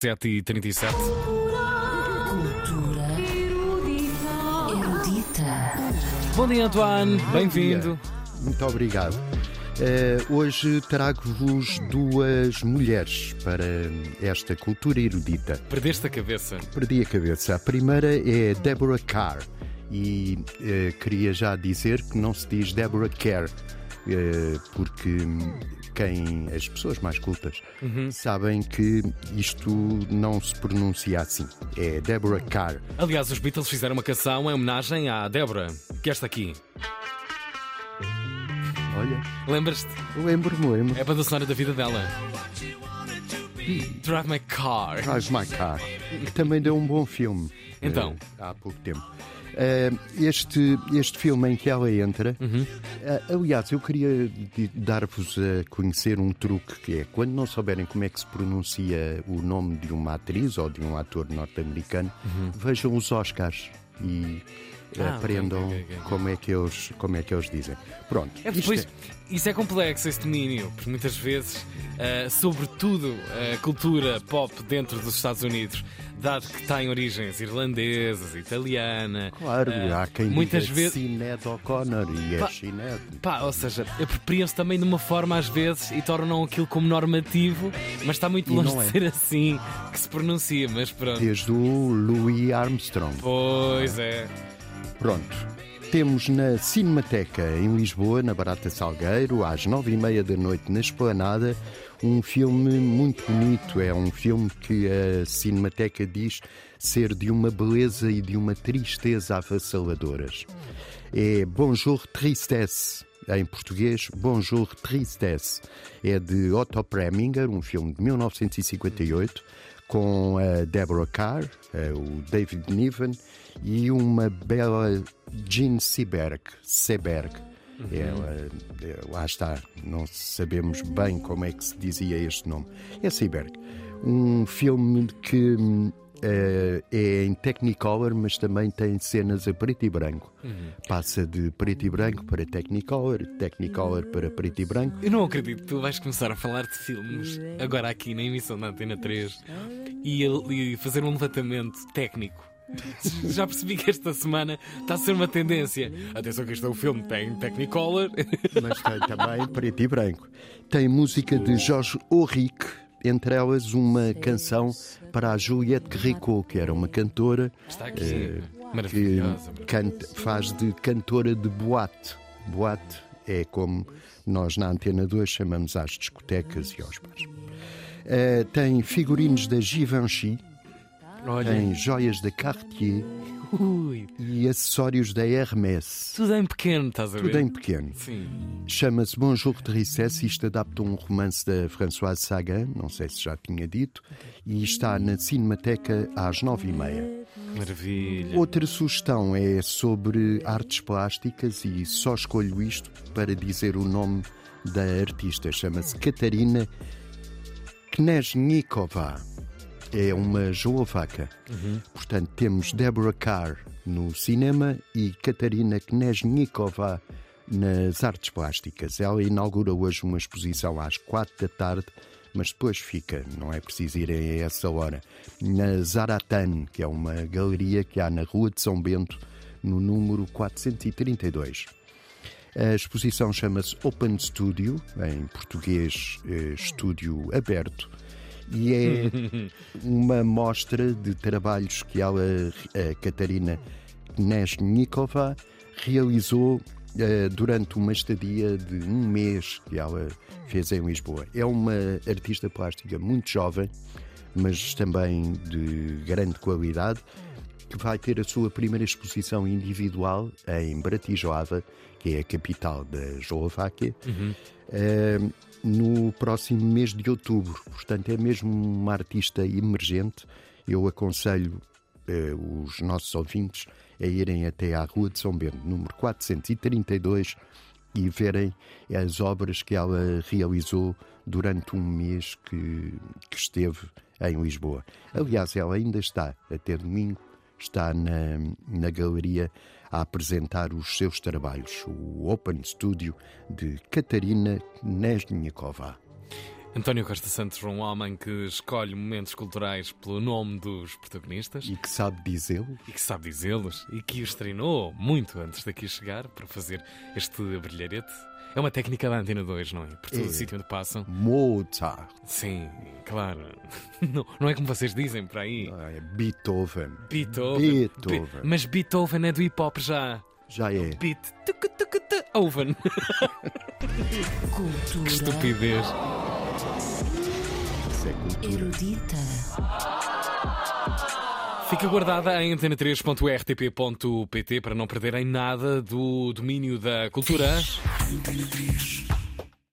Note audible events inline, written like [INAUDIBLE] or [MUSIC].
7h37. Cultura erudita. Bom dia, Antoine. Bem-vindo. Muito obrigado. Eh, hoje trago-vos duas mulheres para esta cultura erudita. Perdeste a cabeça. Perdi a cabeça. A primeira é Deborah Carr e eh, queria já dizer que não se diz Deborah Kerr, porque quem as pessoas mais cultas sabem que isto não se pronuncia assim. É Deborah Carr. Aliás, os Beatles fizeram uma canção em homenagem à Débora, que é esta aqui. Olha, Lembras-te? lembro-me, lembro. É a banda sonora da vida dela. Drive My Car. Drive My Car, que também deu um bom filme. Então? eh, há pouco tempo. Eh, este, este filme em que ela entra, eh, aliás, eu queria dar-vos a conhecer um truque que é quando não souberem como é que se pronuncia o nome de uma atriz ou de um ator norte-americano, vejam os Oscars. E Ah, aprendam ok, ok, ok. Como, é que eles, como é que eles dizem. Pronto. É isto depois, isso é complexo, esse domínio, porque muitas vezes, ah, sobretudo a cultura pop dentro dos Estados Unidos, dado que tem origens irlandesas, italiana. Claro, ah, há quem muitas diga vezes. Sinead O'Connor e é Sinead. Pá, ou seja, apropriam-se também de uma forma às vezes e tornam aquilo como normativo, mas está muito longe não de é. ser assim que se pronuncia, mas pronto. Desde o Louis Armstrong. Pois é. Pronto. Temos na Cinemateca em Lisboa, na Barata Salgueiro, às nove e meia da noite, na Esplanada, um filme muito bonito. É um filme que a Cinemateca diz ser de uma beleza e de uma tristeza avassaladoras. É Bonjour Tristesse. Em português, Bonjour Tristesse. É de Otto Preminger, um filme de 1958, com a Deborah Carr, eh, o David Niven e uma bela Jean Seberg. Seberg. Ela, eh, lá está, não sabemos bem como é que se dizia este nome. É Seberg. Um filme que eh, é em Technicolor, mas também tem cenas a preto e branco. Passa de preto e branco para Technicolor, Technicolor para preto e branco. Eu não acredito que tu vais começar a falar de filmes agora aqui na emissão da Antena 3 e, e fazer um levantamento técnico. [LAUGHS] Já percebi que esta semana está a ser uma tendência. Atenção que este é o filme, tem Technicolor. [LAUGHS] mas tem também preto e branco. Tem música de Jorge Auric, entre elas uma canção para a Juliette Ricot, que era uma cantora Está aqui. que Maravilhosa. canta- faz de cantora de boate. Boate é como nós na Antena 2 chamamos às discotecas e aos bares. Eh, tem figurinos da Givenchy, Olha, tem joias da Cartier ui, e acessórios da Hermès. tudo em pequeno, estás a ver? Tudo em pequeno. Sim. Chama-se Bonjour de Tristesse. Isto adapta um romance da Françoise Sagan, não sei se já tinha dito, e está na Cinemateca às nove e meia. Maravilha. Outra sugestão é sobre artes plásticas e só escolho isto para dizer o nome da artista. Chama-se Katarina Knezhnikova. É uma eslovaca. Portanto, temos Deborah Carr no cinema e Katarina Knezhnikova nas artes plásticas. Ela inaugura hoje uma exposição às quatro da tarde, mas depois fica, não é preciso ir a essa hora, na Zaratan, que é uma galeria que há na Rua de São Bento, no número 432. A exposição chama-se Open Studio, em português, eh, estúdio aberto, e é [LAUGHS] uma mostra de trabalhos que ela, a Catarina Knezhnikova, realizou eh, durante uma estadia de um mês que ela fez em Lisboa. É uma artista plástica muito jovem, mas também de grande qualidade, que vai ter a sua primeira exposição individual em Bratislava, que é a capital da Eslováquia, eh, no próximo mês de outubro. Portanto, é mesmo uma artista emergente. Eu aconselho eh, os nossos ouvintes a irem até à Rua de São Bento, número 432, e verem as obras que ela realizou durante um mês que, que esteve em Lisboa. Aliás, ela ainda está, até domingo, está na, na galeria a apresentar os seus trabalhos, o Open Studio de Katarina Nezhnikova. António Costa Santos, um homem que escolhe momentos culturais pelo nome dos protagonistas E que sabe dizê-lo. e que sabe dizê-los e que os treinou muito antes daqui chegar para fazer este brilharete. É uma técnica da Antena 2, não é? Por todo É. o sítio onde passam. Mozart. Sim, claro. [LAUGHS] Não, não é como vocês dizem por aí. Ah, é Beethoven. Beethoven. Beethoven. Be- mas Beethoven é do hip hop já. Já é. Beat. tuc, tuc, tuc, Oven. [LAUGHS] Cultura Que estupidez. Isso é cultura. erudita. Fica guardada em antena3.rtp.pt para não perderem nada do domínio da cultura.